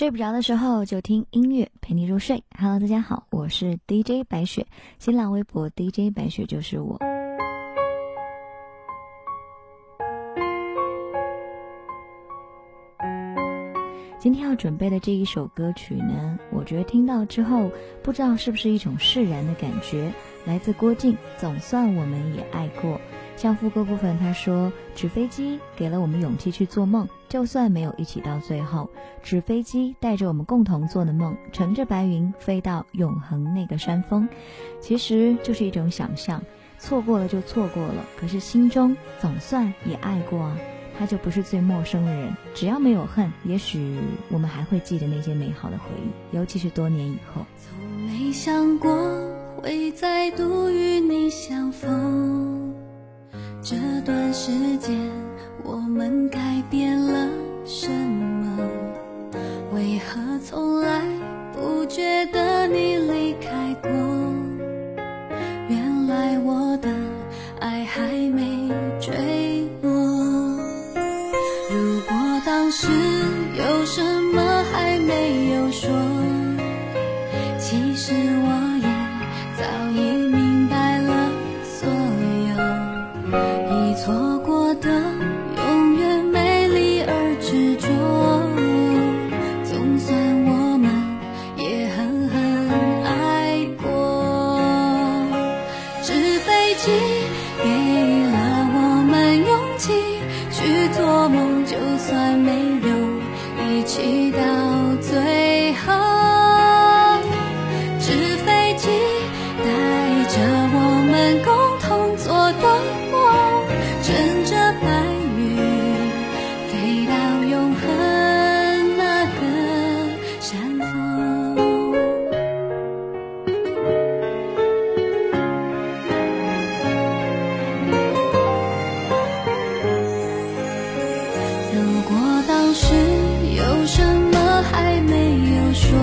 睡不着的时候就听音乐陪你入睡。Hello，大家好，我是 DJ 白雪，新浪微博 DJ 白雪就是我。今天要准备的这一首歌曲呢，我觉得听到之后，不知道是不是一种释然的感觉。来自郭靖，总算我们也爱过。像副歌部分，他说：“纸飞机给了我们勇气去做梦，就算没有一起到最后。纸飞机带着我们共同做的梦，乘着白云飞到永恒那个山峰。其实就是一种想象，错过了就错过了，可是心中总算也爱过啊。”他就不是最陌生的人，只要没有恨，也许我们还会记得那些美好的回忆，尤其是多年以后。从没想过会再度与你相逢，这段时间我们改变了什么？为何从来不觉得你离开过？原来我的爱还没坠落。如果当时错过的如果当时有什么还没有说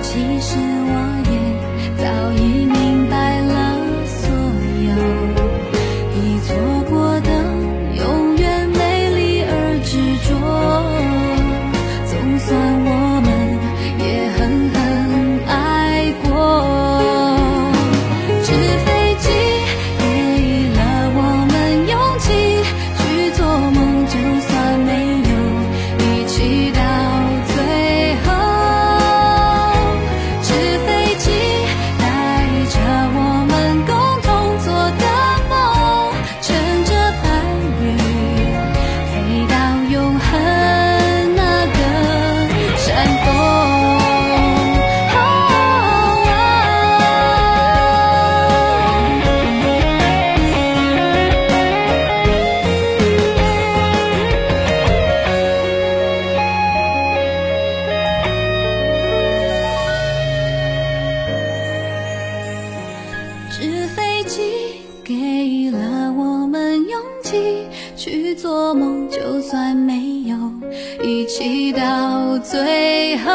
其实我也纸飞机给了我们勇气去做梦就算没有一起到最后